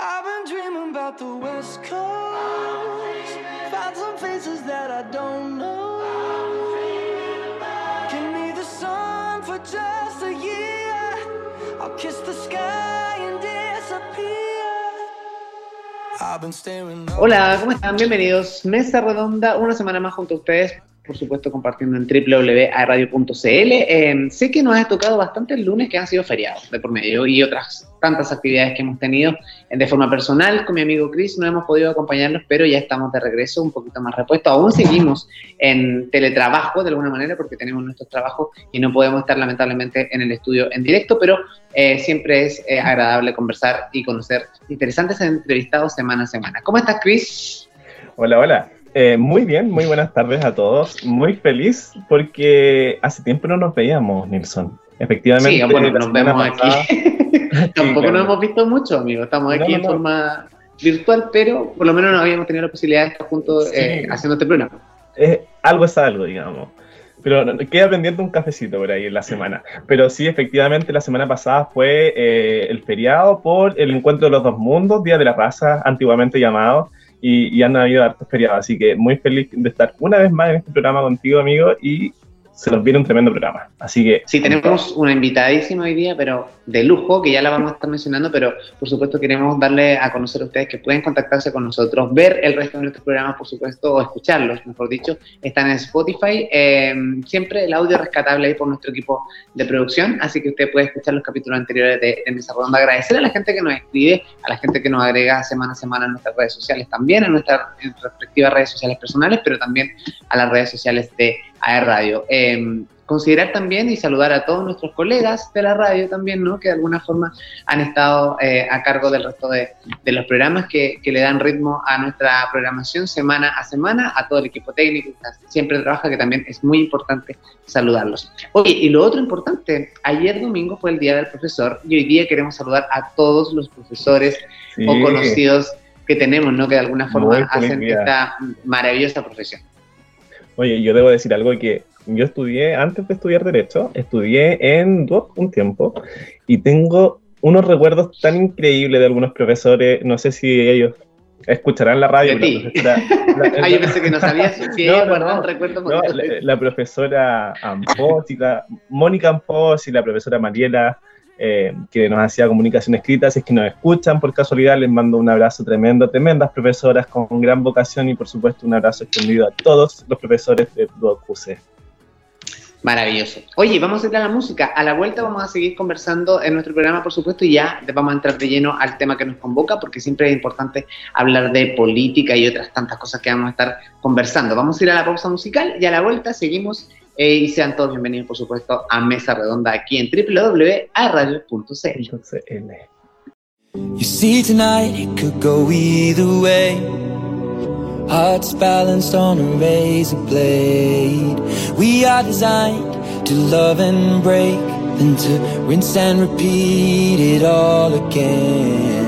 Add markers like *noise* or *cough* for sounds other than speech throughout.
I've been dreaming about the West Coast. Some faces that I don't know. Hola, ¿cómo están? Bienvenidos. Mesa Redonda, una semana más junto a ustedes, por supuesto compartiendo en www.radio.cl. Eh, sé que nos ha tocado bastante el lunes que han sido feriados de por medio y otras tantas actividades que hemos tenido de forma personal. Con mi amigo Chris no hemos podido acompañarlos, pero ya estamos de regreso, un poquito más repuestos. Aún seguimos en teletrabajo de alguna manera porque tenemos nuestros trabajos y no podemos estar lamentablemente en el estudio en directo, pero eh, siempre es eh, agradable conversar y conocer interesantes entrevistados semana a semana. ¿Cómo estás, Chris? Hola, hola. Eh, muy bien, muy buenas tardes a todos. Muy feliz porque hace tiempo no nos veíamos, Nilsson. Efectivamente. Sí, bueno, nos vemos pasada- *laughs* aquí. Tampoco nos hemos visto mucho, amigo. Estamos aquí no, en no. forma virtual, pero por lo menos no habíamos tenido la posibilidad de estar juntos eh, Sí. haciendo este programa. Eh, algo es algo, digamos. Pero queda pendiente un cafecito por ahí en la semana. Pero sí, efectivamente, la semana pasada fue eh, el feriado por el encuentro de los dos mundos, Día de la Raza, antiguamente llamado, y, y han habido hartos feriados. Así que muy feliz de estar una vez más en este programa contigo, amigo, y se nos viene un tremendo programa. Así que. Sí, tenemos una invitadísima hoy día, pero de lujo, que ya la vamos a estar mencionando, pero por supuesto queremos darle a conocer a ustedes que pueden contactarse con nosotros, ver el resto de nuestros programas, por supuesto, o escucharlos, mejor dicho, están en Spotify. Eh, siempre el audio rescatable ahí por nuestro equipo de producción, así que usted puede escuchar los capítulos anteriores de, de Mesa Redonda. Agradecer a la gente que nos escribe, a la gente que nos agrega semana a semana en nuestras redes sociales también, en nuestras respectivas redes sociales personales, pero también a las redes sociales de AR Radio. Eh, considerar también y saludar a todos nuestros colegas de la radio también, ¿no? Que de alguna forma han estado eh, a cargo del resto de, de los programas que, que le dan ritmo a nuestra programación semana a semana, a todo el equipo técnico que siempre trabaja, que también es muy importante saludarlos. Oye, y lo otro importante, ayer domingo fue el Día del Profesor y hoy día queremos saludar a todos los profesores sí. o conocidos que tenemos, ¿no? Que de alguna forma hacen esta maravillosa profesión. Oye, yo debo decir algo que yo estudié, antes de estudiar Derecho, estudié en Duoc un tiempo y tengo unos recuerdos tan increíbles de algunos profesores, no sé si ellos escucharán la radio. La profesora- *laughs* la- Ah, yo pensé que no sabías *laughs* si No, no, no. un recuerdo no, la, la profesora Ampos y la Mónica Ampos y la profesora Mariela, eh, que nos hacía comunicación escrita, si es que nos escuchan por casualidad, les mando un abrazo tremendo, tremendas profesoras con gran vocación y por supuesto un abrazo extendido a todos los profesores de Duoc UC. Maravilloso. Oye, vamos a ir a la música. A la vuelta vamos a seguir conversando en nuestro programa, por supuesto, y ya vamos a entrar de lleno al tema que nos convoca, porque siempre es importante hablar de política y otras tantas cosas que vamos a estar conversando. Vamos a ir a la pausa musical y a la vuelta seguimos eh, y sean todos bienvenidos, por supuesto, a Mesa Redonda aquí en www.radio.cl. Entonces, L. You see, tonight it could go either way. Hearts balanced on a razor blade. We are designed to love and break, then to rinse and repeat it all again.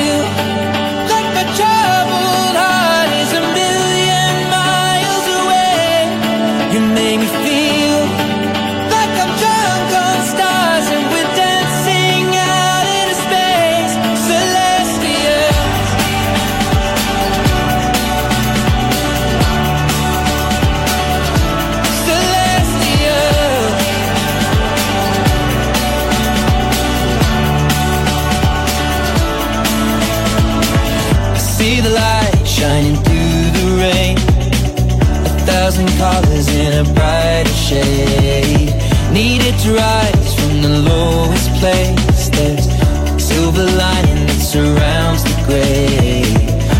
thousand colors in a brighter shade. Needed to rise from the lowest place. There's a silver lining that surrounds the gray.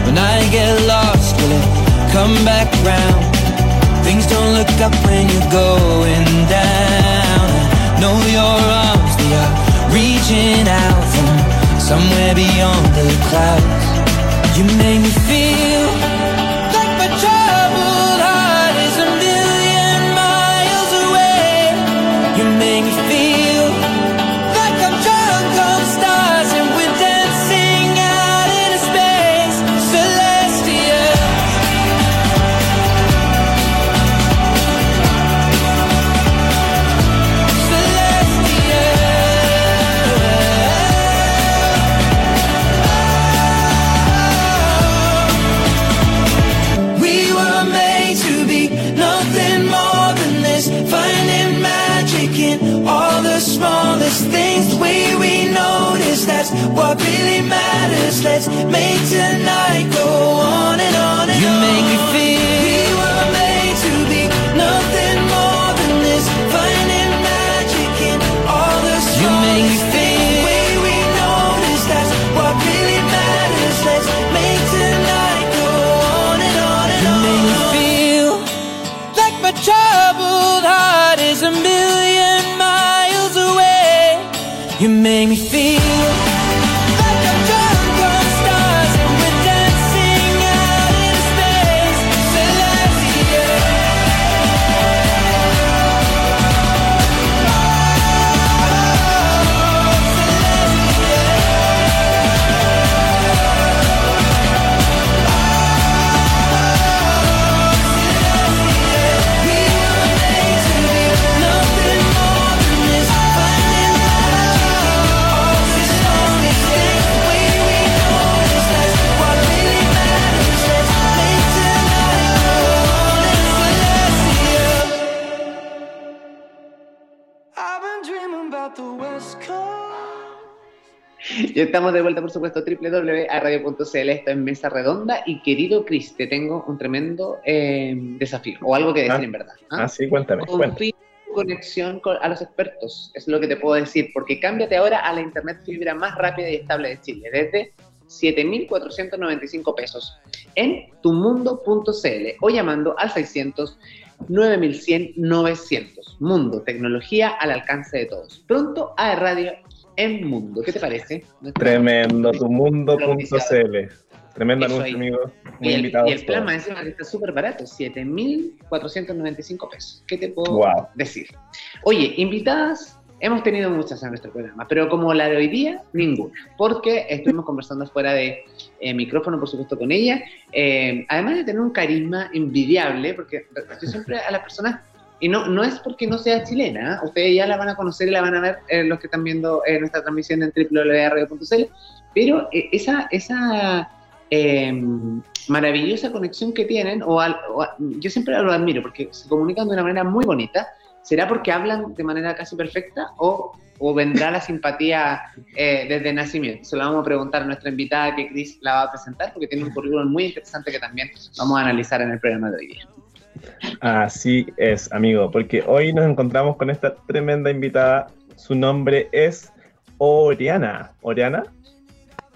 When I get lost, will it come back round? Things don't look up when you're going down. I know your arms, they are reaching out from somewhere beyond the clouds. You make me feel my troubled heart is a million miles away. You make me feel. *laughs* Y estamos de vuelta, por supuesto, www.radio.cl, esto en Mesa Redonda. Y querido Chris, te tengo un tremendo eh, desafío, o algo que decir ah, en verdad. ¿ah? ah, sí, cuéntame. Confío conexión a los expertos, es lo que te puedo decir, porque cámbiate ahora a la internet fibra más rápida y estable de Chile, desde 7.495 pesos en tumundo.cl o llamando al 600 9100 900. Mundo, tecnología al alcance de todos. Pronto a Radio en Mundo. ¿Qué te parece? Tremendo, tumundo.cl. Tremendo anuncio, amigo. Muy y el, y el plan más que está súper barato, 7.495 pesos. ¿Qué te puedo decir? Oye, invitadas, hemos tenido muchas en nuestro programa, pero como la de hoy día, ninguna. Porque estuvimos conversando fuera de eh, micrófono, por supuesto, con ella. Eh, además de tener un carisma envidiable, porque yo siempre a las personas y no, no es porque no sea chilena, ¿eh? ustedes ya la van a conocer y la van a ver eh, los que están viendo eh, nuestra transmisión en www.radio.cl, pero esa, esa em, maravillosa conexión que tienen, o, yo siempre lo admiro porque se comunican de una manera muy bonita, ¿será porque hablan de manera casi perfecta o, o vendrá la simpatía desde nacimiento? Se lo vamos a preguntar a nuestra invitada que Chris la va a presentar porque tiene un currículum muy interesante que también vamos a analizar en el programa de hoy día. Así es, amigo, porque hoy nos encontramos con esta tremenda invitada. Su nombre es Oriana. ¿Oriana?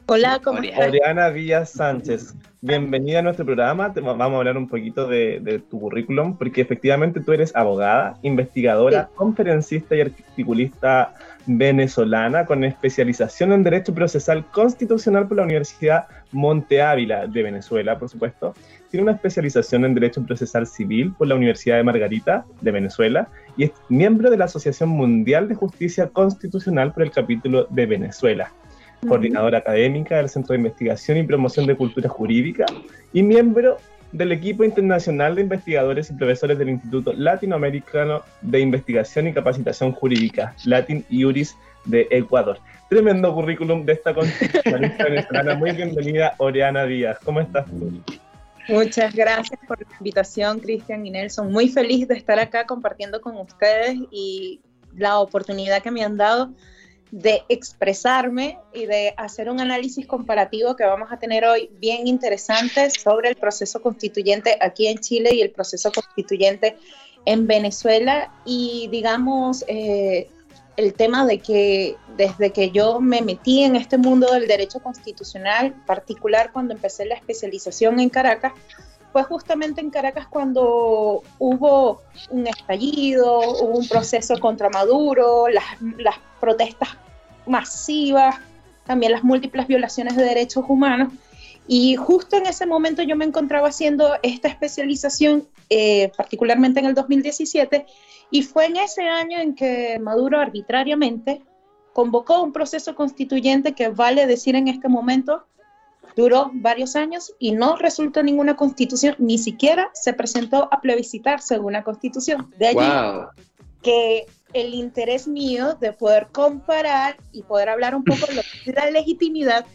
Hola, ¿cómo estás? Oriana Díaz Sánchez. Bienvenida a nuestro programa. vamos a hablar un poquito de, tu currículum, porque efectivamente tú eres abogada, investigadora, conferencista y articulista venezolana con especialización en Derecho Procesal Constitucional por la Universidad Monte Ávila de Venezuela, por supuesto. Tiene una especialización en Derecho Procesal Civil por la Universidad de Margarita de Venezuela y es miembro de la Asociación Mundial de Justicia Constitucional por el capítulo de Venezuela. Coordinadora académica del Centro de Investigación y Promoción de Cultura Jurídica y miembro del equipo internacional de investigadores y profesores del Instituto Latinoamericano de Investigación y Capacitación Jurídica, Latin Iuris de Ecuador. Tremendo currículum de esta constitucionalista. *laughs* Muy bienvenida, Oriana Díaz. ¿Cómo estás Muchas gracias por la invitación, Cristian y Nelson. Muy feliz de estar acá compartiendo con ustedes y la oportunidad que me han dado de expresarme y de hacer un análisis comparativo que vamos a tener hoy bien interesante sobre el proceso constituyente aquí en Chile y el proceso constituyente en Venezuela. Y digamos eh, el tema de que desde que yo me metí en este mundo del derecho constitucional, particular cuando empecé la especialización en Caracas, fue justamente en Caracas cuando hubo un estallido, hubo un proceso contra Maduro, las, protestas masivas, también las múltiples violaciones de derechos humanos. Y justo en ese momento yo me encontraba haciendo esta especialización, eh, particularmente en el 2017, y fue en ese año en que Maduro arbitrariamente convocó un proceso constituyente que vale decir en este momento duró varios años y no resultó ninguna constitución, ni siquiera se presentó a plebiscitarse una constitución. De allí que el interés mío de poder comparar y poder hablar un poco de la legitimidad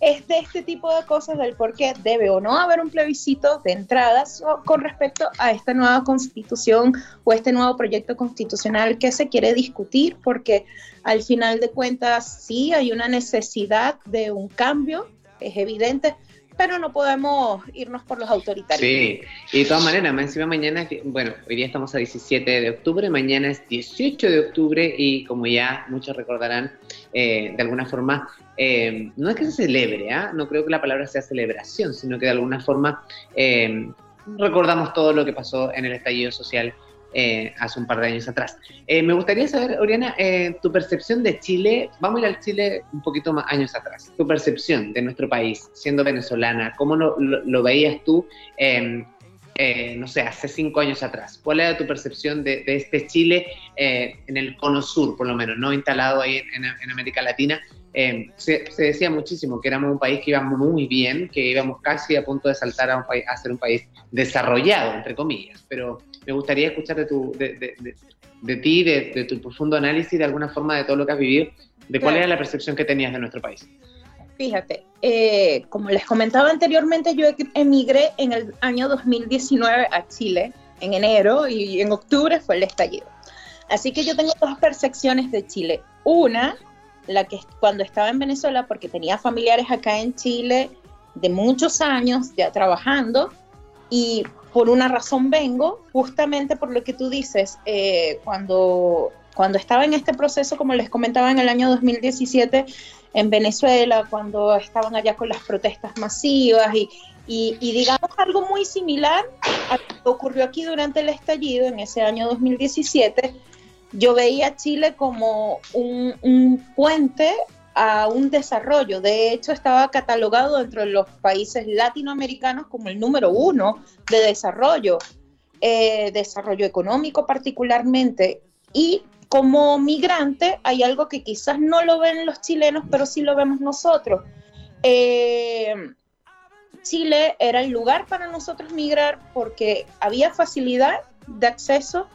es de este tipo de cosas del por qué debe o no haber un plebiscito de entradas con respecto a esta nueva constitución o este nuevo proyecto constitucional que se quiere discutir, porque al final de cuentas sí hay una necesidad de un cambio, es evidente, pero no podemos irnos por los autoritarios. Sí, y de todas maneras, encima mañana, bueno, hoy día estamos a 17 de octubre, mañana es 18 de octubre y como ya muchos recordarán, eh, de alguna forma, eh, no es que se celebre, ¿ah? no creo que la palabra sea celebración, sino que de alguna forma eh, recordamos todo lo que pasó en el estallido social eh, hace un par de años atrás. Eh, me gustaría saber, Oriana, eh, tu percepción de Chile, vamos a ir al Chile un poquito más años atrás, tu percepción de nuestro país, siendo venezolana, ¿cómo lo, veías tú, em, no sé, hace cinco años atrás? ¿Cuál era tu percepción de, este Chile en el cono sur, por lo menos, no instalado ahí en, América Latina? Em, se, decía muchísimo que éramos un país que íbamos muy bien, que íbamos casi a punto de saltar a, un país, a ser un país desarrollado, entre comillas, pero me gustaría escuchar de, tu, de, de, ti, de, tu profundo análisis, de alguna forma, de todo lo que has vivido, de cuál era la percepción que tenías de nuestro país. Fíjate, eh, como les comentaba anteriormente, yo emigré en el año 2019 a Chile, en enero, y en octubre fue el estallido. Así que yo tengo dos percepciones de Chile. Una, la que cuando estaba en Venezuela, porque tenía familiares acá en Chile de muchos años ya trabajando, y por una razón vengo, justamente por lo que tú dices, eh, cuando, cuando estaba en este proceso, como les comentaba en el año 2017, en Venezuela, cuando estaban allá con las protestas masivas y, y, digamos algo muy similar a lo que ocurrió aquí durante el estallido en ese año 2017, yo veía a Chile como un, un puente a un desarrollo. De hecho, estaba catalogado dentro de los países latinoamericanos como el número uno de desarrollo, eh, desarrollo económico particularmente. Y como migrante hay algo que quizás no lo ven los chilenos, pero sí lo vemos nosotros. Eh, Chile era el lugar para nosotros migrar porque había facilidad de acceso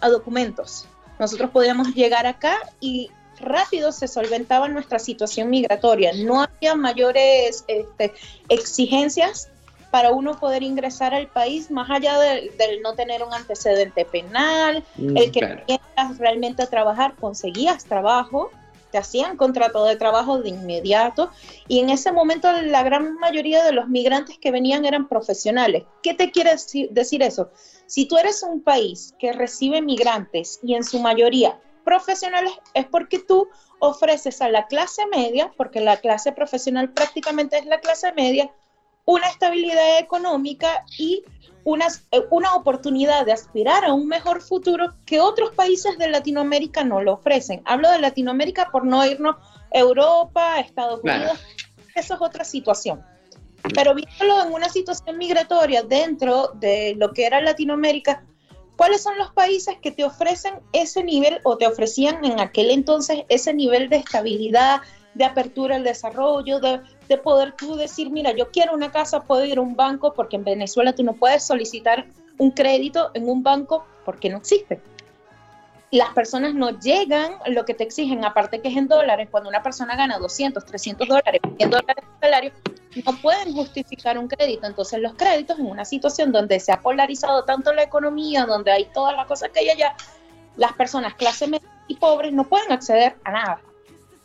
a documentos. Nosotros podíamos llegar acá y rápido se solventaba nuestra situación migratoria. No había mayores este, exigencias para uno poder ingresar al país, más allá del, no tener un antecedente penal, mm, el que claro. realmente a trabajar, conseguías trabajo, te hacían contrato de trabajo de inmediato y en ese momento la gran mayoría de los migrantes que venían eran profesionales. ¿Qué te quiere decir eso? Si tú eres un país que recibe migrantes y en su mayoría profesionales es porque tú ofreces a la clase media, porque la clase profesional prácticamente es la clase media, una estabilidad económica y una, eh, una oportunidad de aspirar a un mejor futuro que otros países de Latinoamérica no lo ofrecen. Hablo de Latinoamérica por no irnos Europa, Estados Unidos, eso es otra situación. Pero viéndolo en una situación migratoria dentro de lo que era Latinoamérica, ¿Cuáles son los países que te ofrecen ese nivel o te ofrecían en aquel entonces ese nivel de estabilidad, de apertura al desarrollo, de, poder tú decir, mira, yo quiero una casa, puedo ir a un banco, porque en Venezuela tú no puedes solicitar un crédito en un banco porque no existe. Las personas no llegan lo que te exigen, aparte que es en dólares, cuando una persona gana 200, 300 dólares, 100 dólares de salario, no pueden justificar un crédito. Entonces los créditos en una situación donde se ha polarizado tanto la economía, donde hay todas las cosas que hay allá, las personas clase media y pobres no pueden acceder a nada.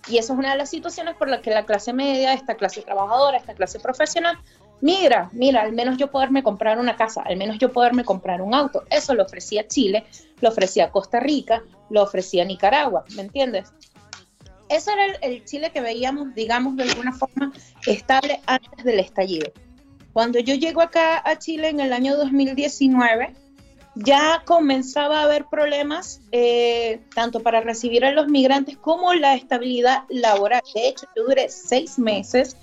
Y eso es una de las situaciones por las que la clase media, esta clase trabajadora, esta clase profesional, mira, mira, al menos yo poderme comprar una casa, al menos yo poderme comprar un auto. Eso lo ofrecía Chile, lo ofrecía Costa Rica, lo ofrecía Nicaragua, ¿me entiendes? Ese era el, Chile que veíamos, digamos, de alguna forma estable antes del estallido. Cuando yo llego acá a Chile en el año 2019, ya comenzaba a haber problemas eh, tanto para recibir a los migrantes como la estabilidad laboral. De hecho, yo duré seis meses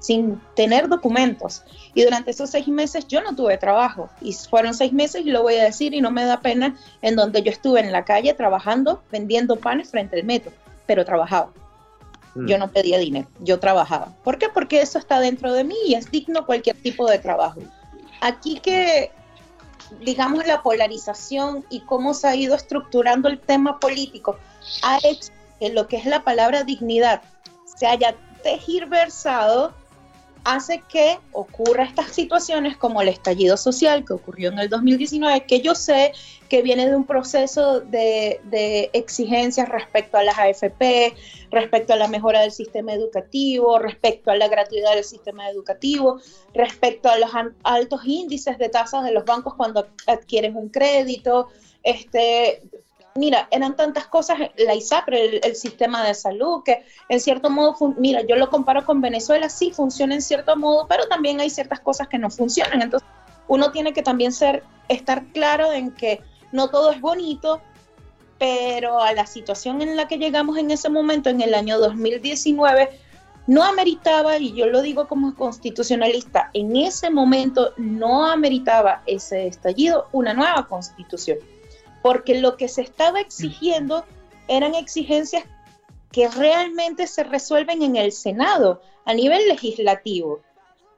sin tener documentos y durante esos seis meses yo no tuve trabajo y fueron seis meses y lo voy a decir y no me da pena en donde yo estuve en la calle trabajando vendiendo panes frente al metro pero trabajaba. Mm. Yo no pedía dinero, yo trabajaba. ¿Por qué? Porque eso está dentro de mí y es digno cualquier tipo de trabajo. Aquí que, digamos, la polarización y cómo se ha ido estructurando el tema político ha hecho que lo que es la palabra dignidad se haya tergiversado hace que ocurra estas situaciones como el estallido social que ocurrió en el 2019, que yo sé que viene de un proceso de, exigencias respecto a las AFP, respecto a la mejora del sistema educativo, respecto a la gratuidad del sistema educativo, respecto a los altos índices de tasas de los bancos cuando adquieren un crédito, este, mira, eran tantas cosas, la ISAPRE, el, sistema de salud, que en cierto modo, mira, yo lo comparo con Venezuela, sí funciona en cierto modo, pero también hay ciertas cosas que no funcionan. Entonces, uno tiene que también ser, estar claro en que no todo es bonito, pero a la situación en la que llegamos en ese momento, en el año 2019, no ameritaba, y yo lo digo como constitucionalista, en ese momento no ameritaba ese estallido una nueva constitución porque lo que se estaba exigiendo eran exigencias que realmente se resuelven en el Senado a nivel legislativo,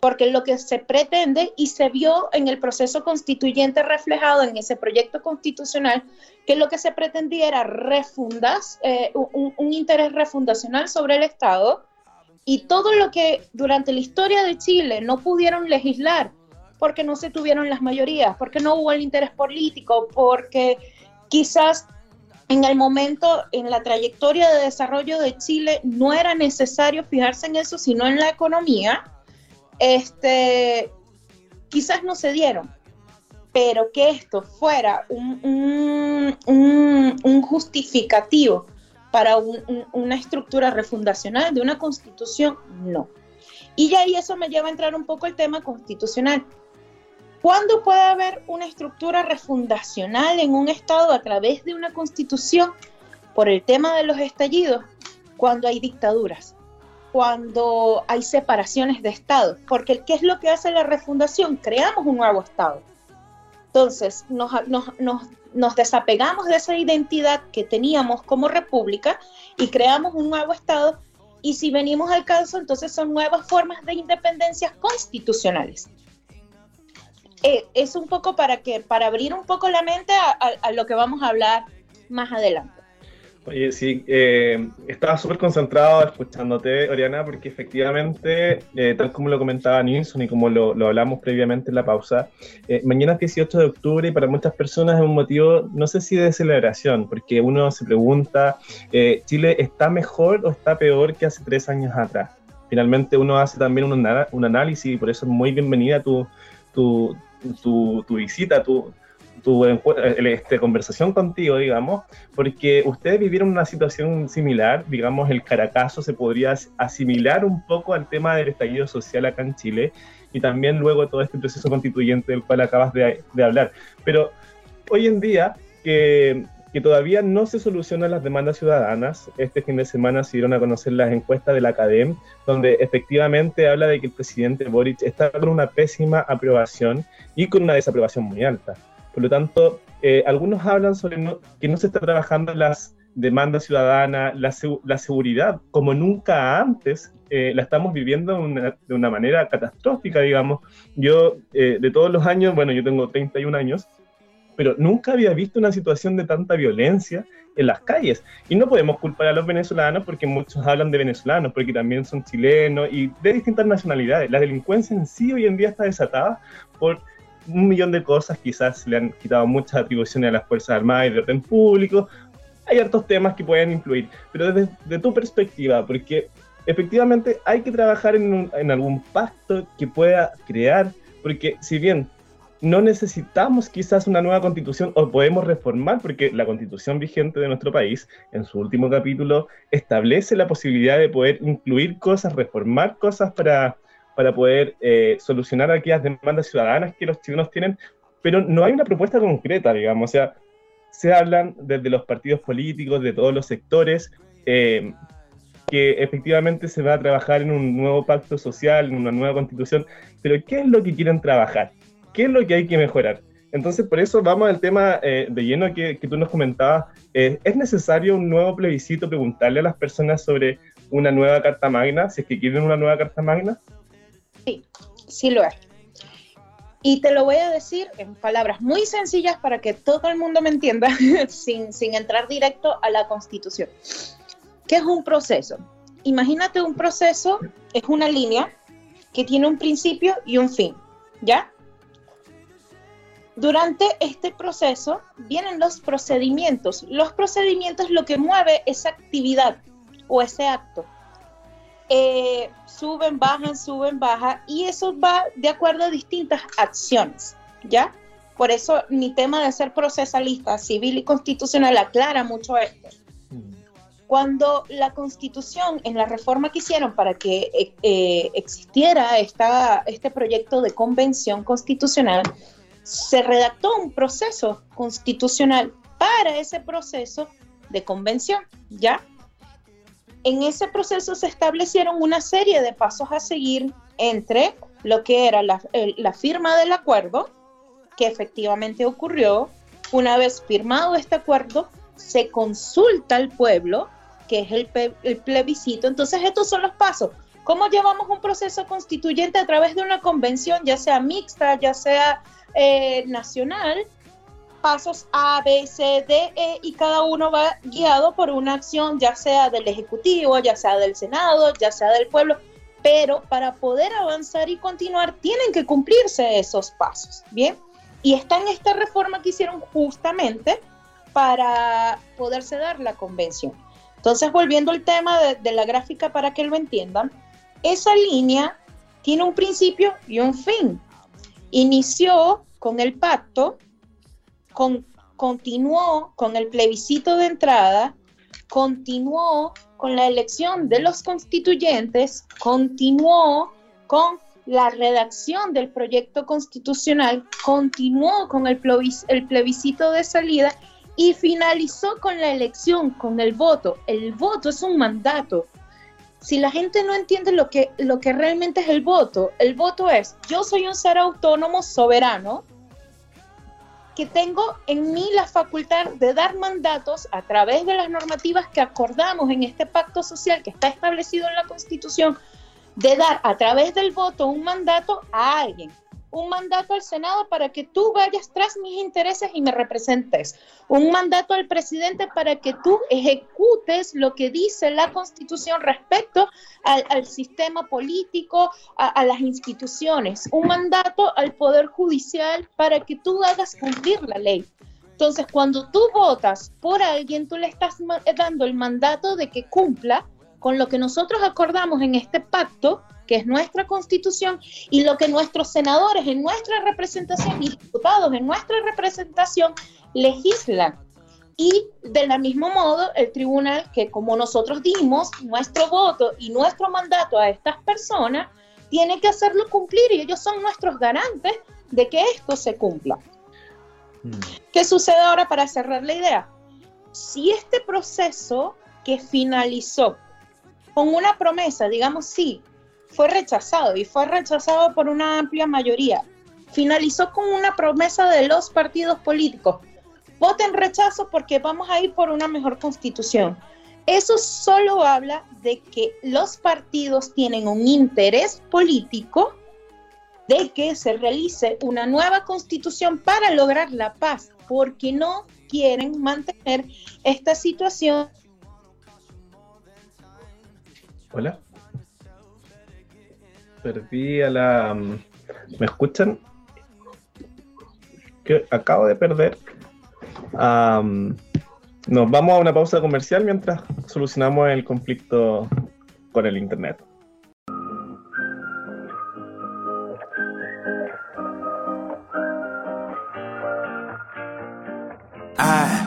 porque lo que se pretende y se vio en el proceso constituyente reflejado en ese proyecto constitucional, que lo que se pretendía era refundar, eh, un, un interés refundacional sobre el Estado y todo lo que durante la historia de Chile no pudieron legislar porque no se tuvieron las mayorías, porque no hubo el interés político, porque quizás en el momento, en la trayectoria de desarrollo de Chile, no era necesario fijarse en eso, sino en la economía, este, quizás no se dieron, pero que esto fuera un, justificativo para una estructura refundacional de una constitución, no. Y ya ahí eso me lleva a entrar un poco el tema constitucional. ¿Cuándo puede haber una estructura refundacional en un Estado a través de una constitución por el tema de los estallidos? Cuando hay dictaduras, cuando hay separaciones de Estados, porque ¿qué es lo que hace la refundación? Creamos un nuevo Estado. Entonces, nos, nos desapegamos de esa identidad que teníamos como república y creamos un nuevo Estado. Y si venimos al caso, entonces son nuevas formas de independencias constitucionales. Eh, es un poco para que para abrir un poco la mente a, lo que vamos a hablar más adelante. Oye, sí, eh, estaba súper concentrado escuchándote, Oriana, porque efectivamente, eh, tal como lo comentaba Nilsson y como lo, lo hablamos previamente en la pausa, mañana es 18 de octubre y para muchas personas es un motivo, no sé si de celebración, porque uno se pregunta, ¿Chile está mejor o está peor que hace tres años atrás? Finalmente uno hace también un, análisis y por eso es muy bienvenida tu, tu, tu, visita, tu, tu este, conversación contigo, digamos, porque ustedes vivieron una situación similar, digamos, el Caracazo se podría asimilar un poco al tema del estallido social acá en Chile y también luego todo este proceso constituyente del cual acabas de, de hablar. Pero hoy en día, que que todavía no se solucionan las demandas ciudadanas. Este fin de semana se dieron a conocer las encuestas de la CADEM, donde efectivamente habla de que el presidente Boric está con una pésima aprobación y con una desaprobación muy alta. Por lo tanto, eh, algunos hablan sobre que no se está trabajando las demandas ciudadanas, la, la seguridad, como nunca antes, eh, la estamos viviendo de una manera catastrófica, digamos. Yo, eh, de todos los años, bueno, yo tengo 31 años, pero nunca había visto una situación de tanta violencia en las calles. Y no podemos culpar a los venezolanos porque muchos hablan de venezolanos, porque también son chilenos y de distintas nacionalidades. La delincuencia en sí hoy en día está desatada por un millón de cosas, quizás le han quitado muchas atribuciones a las Fuerzas Armadas y de orden público. Hay hartos temas que pueden influir, pero desde tu perspectiva, porque efectivamente hay que trabajar en, en algún pacto que pueda crear, porque si bien no necesitamos quizás una nueva constitución o podemos reformar, porque la constitución vigente de nuestro país, en su último capítulo, establece la posibilidad de poder incluir cosas, reformar cosas para, para poder eh, solucionar aquellas demandas ciudadanas que los chilenos tienen, pero no hay una propuesta concreta, digamos, o sea, se hablan desde los partidos políticos, de todos los sectores, eh, que efectivamente se va a trabajar en un nuevo pacto social, en una nueva constitución, pero ¿qué es lo que quieren trabajar? Qué es lo que hay que mejorar. Entonces, por eso vamos al tema eh, de lleno que, que, tú nos comentabas. Eh, ¿Es necesario un nuevo plebiscito preguntarle a las personas sobre una nueva Carta Magna, si es que quieren una nueva Carta Magna? Sí, sí lo es. Y te lo voy a decir en palabras muy sencillas para que todo el mundo me entienda, *laughs* sin, sin entrar directo a la Constitución. ¿Qué es un proceso? Imagínate un proceso, es una línea que tiene un principio y un fin, ¿ya? Durante este proceso vienen los procedimientos. Los procedimientos lo que mueve esa actividad o ese acto. Eh, suben, bajan, suben, bajan, y eso va de acuerdo a distintas acciones, ¿ya? Por eso mi tema de ser procesalista civil y constitucional aclara mucho esto. Cuando la constitución, en la reforma que hicieron para que eh, eh, existiera esta, este proyecto de convención constitucional, se redactó un proceso constitucional para ese proceso de convención, ¿ya? En ese proceso se establecieron una serie de pasos a seguir entre lo que era la, firma del acuerdo, que efectivamente ocurrió. Una vez firmado este acuerdo, se consulta al pueblo, que es el, plebiscito. Entonces, estos son los pasos. ¿Cómo llevamos un proceso constituyente a través de una convención, ya sea mixta, ya sea eh, nacional? Pasos A, B, C, D, E, y cada uno va guiado por una acción, ya sea del Ejecutivo, ya sea del Senado, ya sea del pueblo. Pero para poder avanzar y continuar, tienen que cumplirse esos pasos. Bien. Y está en esta reforma que hicieron justamente para poderse dar la convención. Entonces, volviendo al tema de, la gráfica para que lo entiendan, esa línea tiene un principio y un fin. Inició con el pacto, con, continuó con el plebiscito de entrada, continuó con la elección de los constituyentes, continuó con la redacción del proyecto constitucional continuó con el, plebiscito de salida y finalizó con la elección, con el voto. El voto es un mandato. Si la gente no entiende lo que, lo que realmente es el voto, el voto es, yo soy un ser autónomo soberano que tengo en mí la facultad de dar mandatos a través de las normativas que acordamos en este pacto social que está establecido en la Constitución de dar a través del voto un mandato a alguien, un mandato al Senado para que tú vayas tras mis intereses y me representes, un mandato al presidente para que tú ejecutes lo que dice la Constitución respecto al, sistema político, a, a, las instituciones, un mandato al Poder Judicial para que tú hagas cumplir la ley. Entonces, cuando tú votas por alguien, tú le estás dando el mandato de que cumpla con lo que nosotros acordamos en este pacto, que es nuestra constitución, y lo que nuestros senadores en nuestra representación y diputados en nuestra representación legislan. Y de la mismo modo, el tribunal que como nosotros dimos nuestro voto y nuestro mandato a estas personas, tiene que hacerlo cumplir y ellos son nuestros garantes de que esto se cumpla. Mm. ¿Qué sucede ahora para cerrar la idea? Si este proceso que finalizó con una promesa, digamos, sí, fue rechazado y fue rechazado por una amplia mayoría. Finalizó con una promesa de los partidos políticos. Voten rechazo porque vamos a ir por una mejor constitución. Eso solo habla de que los partidos tienen un interés político de que se realice una nueva constitución para lograr la paz, porque no quieren mantener esta situación Hola. Perdí a la. Mm, ¿Me escuchan? Acabo de perder. nos vamos a una pausa comercial mientras solucionamos el conflicto con el internet. I,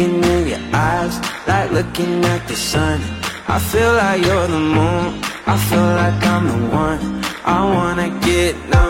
looking in your eyes, like looking at the sun. I feel like you're the moon, I feel like I'm the one. I wanna get numb,